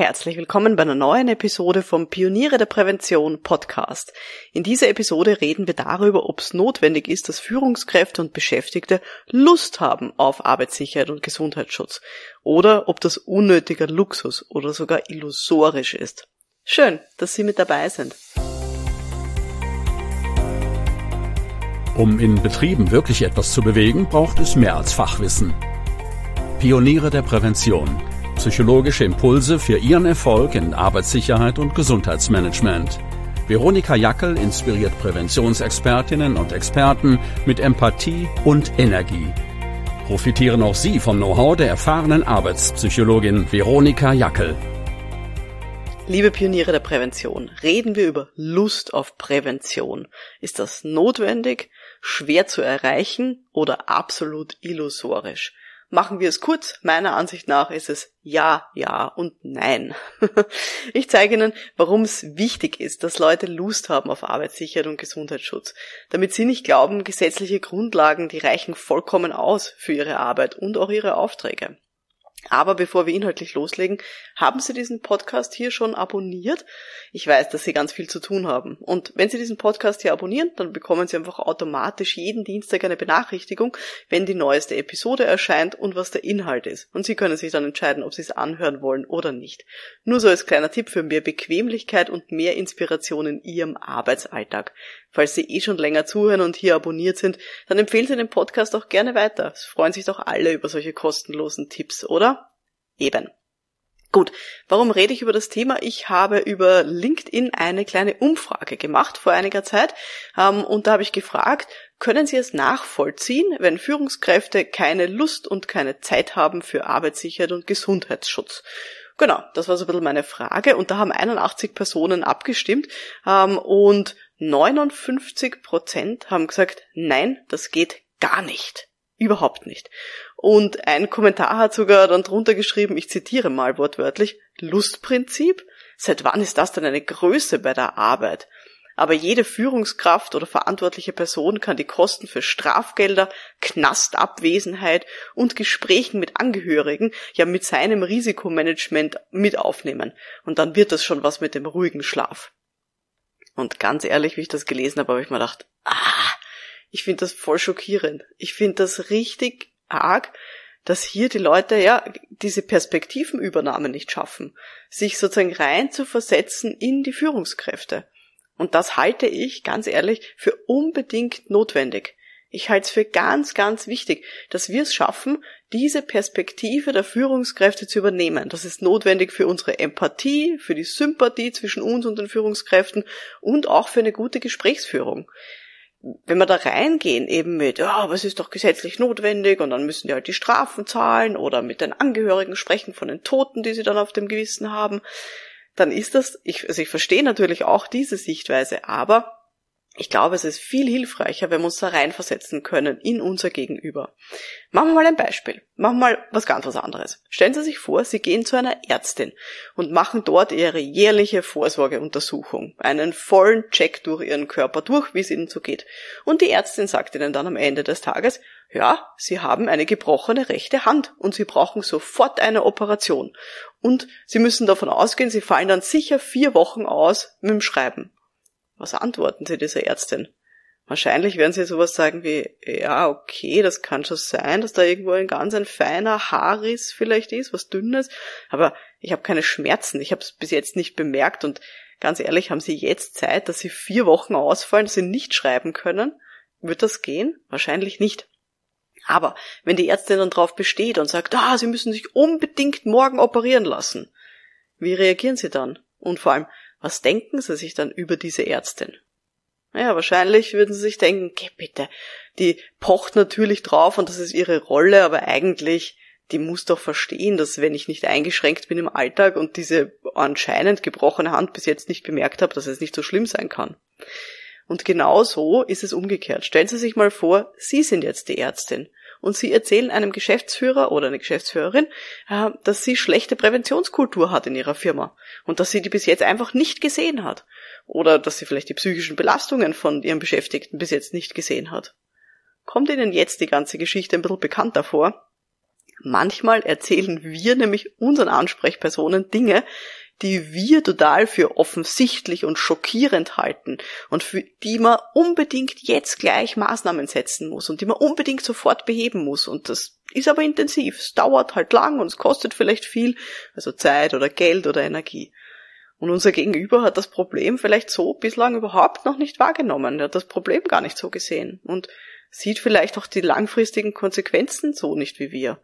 Herzlich willkommen bei einer neuen Episode vom Pioniere der Prävention Podcast. In dieser Episode reden wir darüber, ob es notwendig ist, dass Führungskräfte und Beschäftigte Lust haben auf Arbeitssicherheit und Gesundheitsschutz oder ob das unnötiger Luxus oder sogar illusorisch ist. Schön, dass Sie mit dabei sind. Um in Betrieben wirklich etwas zu bewegen, braucht es mehr als Fachwissen. Pioniere der Prävention psychologische Impulse für Ihren Erfolg in Arbeitssicherheit und Gesundheitsmanagement. Veronika Jackel inspiriert Präventionsexpertinnen und Experten mit Empathie und Energie. Profitieren auch Sie vom Know-how der erfahrenen Arbeitspsychologin Veronika Jackel. Liebe Pioniere der Prävention, reden wir über Lust auf Prävention. Ist das notwendig, schwer zu erreichen oder absolut illusorisch? Machen wir es kurz. Meiner Ansicht nach ist es ja, ja und nein. ich zeige Ihnen, warum es wichtig ist, dass Leute Lust haben auf Arbeitssicherheit und Gesundheitsschutz, damit sie nicht glauben, gesetzliche Grundlagen, die reichen vollkommen aus für ihre Arbeit und auch ihre Aufträge. Aber bevor wir inhaltlich loslegen, haben Sie diesen Podcast hier schon abonniert? Ich weiß, dass Sie ganz viel zu tun haben. Und wenn Sie diesen Podcast hier abonnieren, dann bekommen Sie einfach automatisch jeden Dienstag eine Benachrichtigung, wenn die neueste Episode erscheint und was der Inhalt ist. Und Sie können sich dann entscheiden, ob Sie es anhören wollen oder nicht. Nur so als kleiner Tipp für mehr Bequemlichkeit und mehr Inspiration in Ihrem Arbeitsalltag. Falls Sie eh schon länger zuhören und hier abonniert sind, dann empfehlen Sie den Podcast auch gerne weiter. Es freuen sich doch alle über solche kostenlosen Tipps, oder? Eben. Gut, warum rede ich über das Thema? Ich habe über LinkedIn eine kleine Umfrage gemacht vor einiger Zeit ähm, und da habe ich gefragt, können Sie es nachvollziehen, wenn Führungskräfte keine Lust und keine Zeit haben für Arbeitssicherheit und Gesundheitsschutz? Genau, das war so ein bisschen meine Frage und da haben 81 Personen abgestimmt ähm, und 59 Prozent haben gesagt, nein, das geht gar nicht. Überhaupt nicht. Und ein Kommentar hat sogar dann drunter geschrieben, ich zitiere mal wortwörtlich, Lustprinzip? Seit wann ist das denn eine Größe bei der Arbeit? Aber jede Führungskraft oder verantwortliche Person kann die Kosten für Strafgelder, Knastabwesenheit und Gesprächen mit Angehörigen ja mit seinem Risikomanagement mit aufnehmen. Und dann wird das schon was mit dem ruhigen Schlaf. Und ganz ehrlich, wie ich das gelesen habe, habe ich mir gedacht, ah, ich finde das voll schockierend. Ich finde das richtig arg, dass hier die Leute ja diese Perspektivenübernahme nicht schaffen, sich sozusagen rein zu versetzen in die Führungskräfte. Und das halte ich, ganz ehrlich, für unbedingt notwendig. Ich halte es für ganz, ganz wichtig, dass wir es schaffen, diese Perspektive der Führungskräfte zu übernehmen. Das ist notwendig für unsere Empathie, für die Sympathie zwischen uns und den Führungskräften und auch für eine gute Gesprächsführung. Wenn wir da reingehen, eben mit, ja, aber es ist doch gesetzlich notwendig und dann müssen die halt die Strafen zahlen oder mit den Angehörigen sprechen von den Toten, die sie dann auf dem Gewissen haben, dann ist das, ich, also ich verstehe natürlich auch diese Sichtweise, aber ich glaube, es ist viel hilfreicher, wenn wir uns da reinversetzen können in unser Gegenüber. Machen wir mal ein Beispiel. Machen wir mal was ganz was anderes. Stellen Sie sich vor, Sie gehen zu einer Ärztin und machen dort Ihre jährliche Vorsorgeuntersuchung, einen vollen Check durch Ihren Körper durch, wie es Ihnen so geht. Und die Ärztin sagt Ihnen dann am Ende des Tages, ja, Sie haben eine gebrochene rechte Hand und Sie brauchen sofort eine Operation. Und Sie müssen davon ausgehen, Sie fallen dann sicher vier Wochen aus mit dem Schreiben. Was antworten Sie dieser Ärztin? Wahrscheinlich werden sie sowas sagen wie, ja, okay, das kann schon sein, dass da irgendwo ein ganz ein feiner Haarriss vielleicht ist, was dünnes, aber ich habe keine Schmerzen, ich habe es bis jetzt nicht bemerkt und ganz ehrlich, haben Sie jetzt Zeit, dass Sie vier Wochen ausfallen, dass Sie nicht schreiben können? Wird das gehen? Wahrscheinlich nicht. Aber wenn die Ärztin dann drauf besteht und sagt, ah, Sie müssen sich unbedingt morgen operieren lassen, wie reagieren Sie dann? Und vor allem, was denken Sie sich dann über diese Ärztin? Naja, wahrscheinlich würden Sie sich denken, geh bitte, die pocht natürlich drauf und das ist ihre Rolle, aber eigentlich, die muss doch verstehen, dass wenn ich nicht eingeschränkt bin im Alltag und diese anscheinend gebrochene Hand bis jetzt nicht bemerkt habe, dass es nicht so schlimm sein kann. Und genau so ist es umgekehrt. Stellen Sie sich mal vor, Sie sind jetzt die Ärztin und Sie erzählen einem Geschäftsführer oder eine Geschäftsführerin, äh, dass sie schlechte Präventionskultur hat in ihrer Firma und dass sie die bis jetzt einfach nicht gesehen hat oder dass sie vielleicht die psychischen Belastungen von ihren Beschäftigten bis jetzt nicht gesehen hat. Kommt Ihnen jetzt die ganze Geschichte ein bisschen bekannter vor? Manchmal erzählen wir nämlich unseren Ansprechpersonen Dinge, die wir total für offensichtlich und schockierend halten und für die man unbedingt jetzt gleich Maßnahmen setzen muss und die man unbedingt sofort beheben muss. Und das ist aber intensiv. Es dauert halt lang und es kostet vielleicht viel, also Zeit oder Geld oder Energie. Und unser Gegenüber hat das Problem vielleicht so bislang überhaupt noch nicht wahrgenommen. Er hat das Problem gar nicht so gesehen und sieht vielleicht auch die langfristigen Konsequenzen so nicht wie wir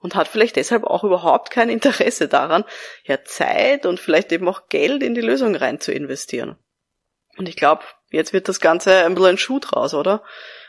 und hat vielleicht deshalb auch überhaupt kein Interesse daran, ja Zeit und vielleicht eben auch Geld in die Lösung rein zu investieren. Und ich glaube, jetzt wird das Ganze ein bisschen ein Schuh draus, oder?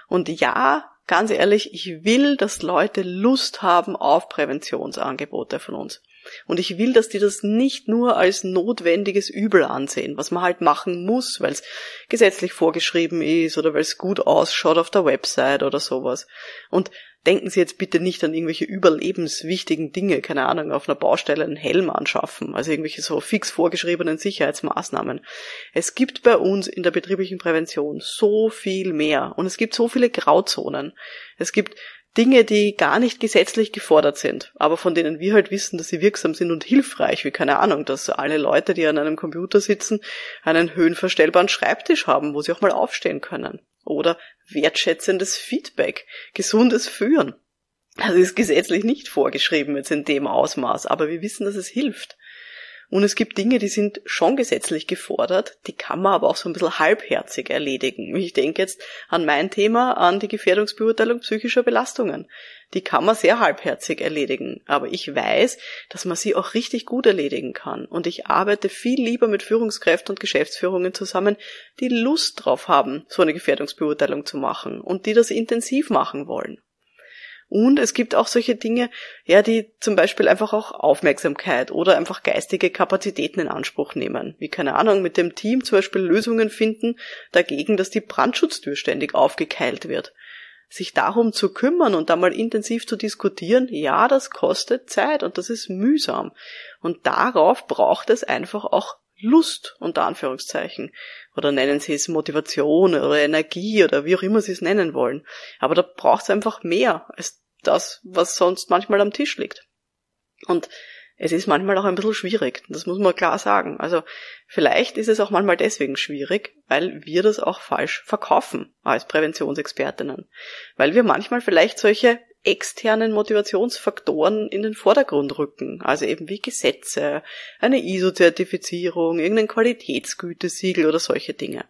Und ja, ganz ehrlich, ich will, dass Leute Lust haben auf Präventionsangebote von uns. Und ich will, dass die das nicht nur als notwendiges Übel ansehen, was man halt machen muss, weil es gesetzlich vorgeschrieben ist oder weil es gut ausschaut auf der Website oder sowas. Und denken Sie jetzt bitte nicht an irgendwelche überlebenswichtigen Dinge, keine Ahnung, auf einer Baustelle einen Helm anschaffen, also irgendwelche so fix vorgeschriebenen Sicherheitsmaßnahmen. Es gibt bei uns in der betrieblichen Prävention so viel mehr und es gibt so viele Grauzonen. Es gibt Dinge, die gar nicht gesetzlich gefordert sind, aber von denen wir halt wissen, dass sie wirksam sind und hilfreich, wie keine Ahnung, dass alle Leute, die an einem Computer sitzen, einen höhenverstellbaren Schreibtisch haben, wo sie auch mal aufstehen können. Oder wertschätzendes Feedback, gesundes Führen. Das ist gesetzlich nicht vorgeschrieben jetzt in dem Ausmaß, aber wir wissen, dass es hilft. Und es gibt Dinge, die sind schon gesetzlich gefordert, die kann man aber auch so ein bisschen halbherzig erledigen. Ich denke jetzt an mein Thema, an die Gefährdungsbeurteilung psychischer Belastungen. Die kann man sehr halbherzig erledigen, aber ich weiß, dass man sie auch richtig gut erledigen kann. Und ich arbeite viel lieber mit Führungskräften und Geschäftsführungen zusammen, die Lust drauf haben, so eine Gefährdungsbeurteilung zu machen und die das intensiv machen wollen. Und es gibt auch solche Dinge, ja, die zum Beispiel einfach auch Aufmerksamkeit oder einfach geistige Kapazitäten in Anspruch nehmen. Wie keine Ahnung, mit dem Team zum Beispiel Lösungen finden dagegen, dass die Brandschutztür ständig aufgekeilt wird. Sich darum zu kümmern und da mal intensiv zu diskutieren, ja, das kostet Zeit und das ist mühsam. Und darauf braucht es einfach auch Lust, unter Anführungszeichen. Oder nennen Sie es Motivation oder Energie oder wie auch immer Sie es nennen wollen. Aber da braucht es einfach mehr als das, was sonst manchmal am Tisch liegt. Und es ist manchmal auch ein bisschen schwierig, das muss man klar sagen. Also vielleicht ist es auch manchmal deswegen schwierig, weil wir das auch falsch verkaufen als Präventionsexpertinnen. Weil wir manchmal vielleicht solche externen Motivationsfaktoren in den Vordergrund rücken, also eben wie Gesetze, eine ISO-Zertifizierung, irgendein Qualitätsgütesiegel oder solche Dinge.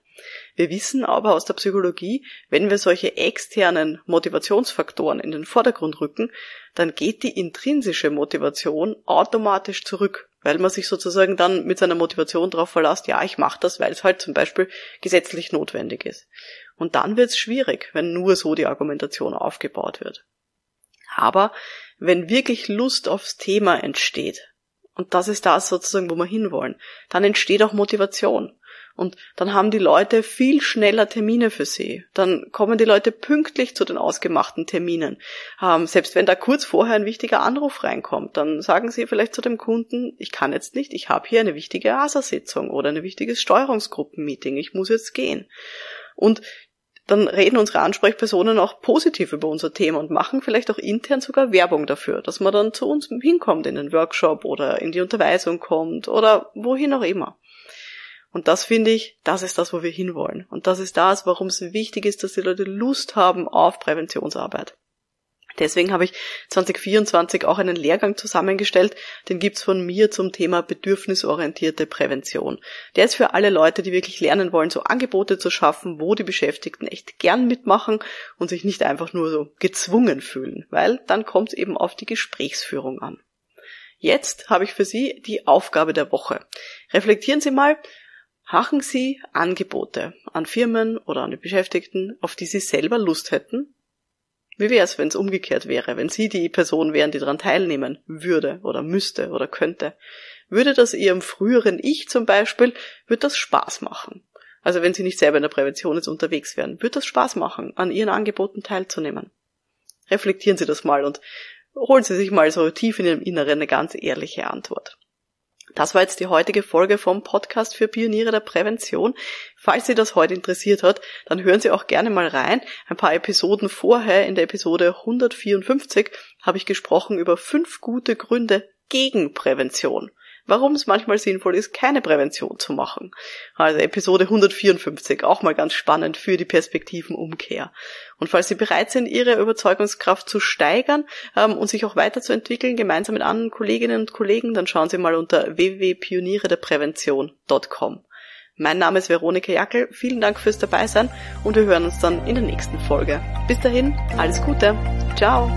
Wir wissen aber aus der Psychologie, wenn wir solche externen Motivationsfaktoren in den Vordergrund rücken, dann geht die intrinsische Motivation automatisch zurück, weil man sich sozusagen dann mit seiner Motivation darauf verlässt, ja, ich mache das, weil es halt zum Beispiel gesetzlich notwendig ist. Und dann wird es schwierig, wenn nur so die Argumentation aufgebaut wird. Aber wenn wirklich Lust aufs Thema entsteht, und das ist das sozusagen, wo wir hinwollen, dann entsteht auch Motivation. Und dann haben die Leute viel schneller Termine für sie. Dann kommen die Leute pünktlich zu den ausgemachten Terminen. Ähm, selbst wenn da kurz vorher ein wichtiger Anruf reinkommt, dann sagen sie vielleicht zu dem Kunden, ich kann jetzt nicht, ich habe hier eine wichtige ASA-Sitzung oder ein wichtiges Steuerungsgruppenmeeting, ich muss jetzt gehen. Und dann reden unsere Ansprechpersonen auch positiv über unser Thema und machen vielleicht auch intern sogar Werbung dafür, dass man dann zu uns hinkommt in den Workshop oder in die Unterweisung kommt oder wohin auch immer. Und das finde ich, das ist das, wo wir hinwollen. Und das ist das, warum es wichtig ist, dass die Leute Lust haben auf Präventionsarbeit. Deswegen habe ich 2024 auch einen Lehrgang zusammengestellt, den gibt's von mir zum Thema bedürfnisorientierte Prävention. Der ist für alle Leute, die wirklich lernen wollen, so Angebote zu schaffen, wo die Beschäftigten echt gern mitmachen und sich nicht einfach nur so gezwungen fühlen, weil dann kommt es eben auf die Gesprächsführung an. Jetzt habe ich für Sie die Aufgabe der Woche. Reflektieren Sie mal, Machen Sie Angebote an Firmen oder an die Beschäftigten, auf die Sie selber Lust hätten? Wie wäre es, wenn es umgekehrt wäre, wenn Sie die Person wären, die daran teilnehmen würde oder müsste oder könnte? Würde das Ihrem früheren Ich zum Beispiel, würde das Spaß machen? Also wenn Sie nicht selber in der Prävention jetzt unterwegs wären, würde das Spaß machen, an Ihren Angeboten teilzunehmen? Reflektieren Sie das mal und holen Sie sich mal so tief in Ihrem Inneren eine ganz ehrliche Antwort. Das war jetzt die heutige Folge vom Podcast für Pioniere der Prävention. Falls Sie das heute interessiert hat, dann hören Sie auch gerne mal rein. Ein paar Episoden vorher, in der Episode 154, habe ich gesprochen über fünf gute Gründe gegen Prävention warum es manchmal sinnvoll ist, keine Prävention zu machen. Also Episode 154, auch mal ganz spannend für die Perspektivenumkehr. Und falls Sie bereit sind, Ihre Überzeugungskraft zu steigern ähm, und sich auch weiterzuentwickeln, gemeinsam mit anderen Kolleginnen und Kollegen, dann schauen Sie mal unter www.pionierederprävention.com. Mein Name ist Veronika Jackel, vielen Dank fürs Dabeisein und wir hören uns dann in der nächsten Folge. Bis dahin, alles Gute. Ciao.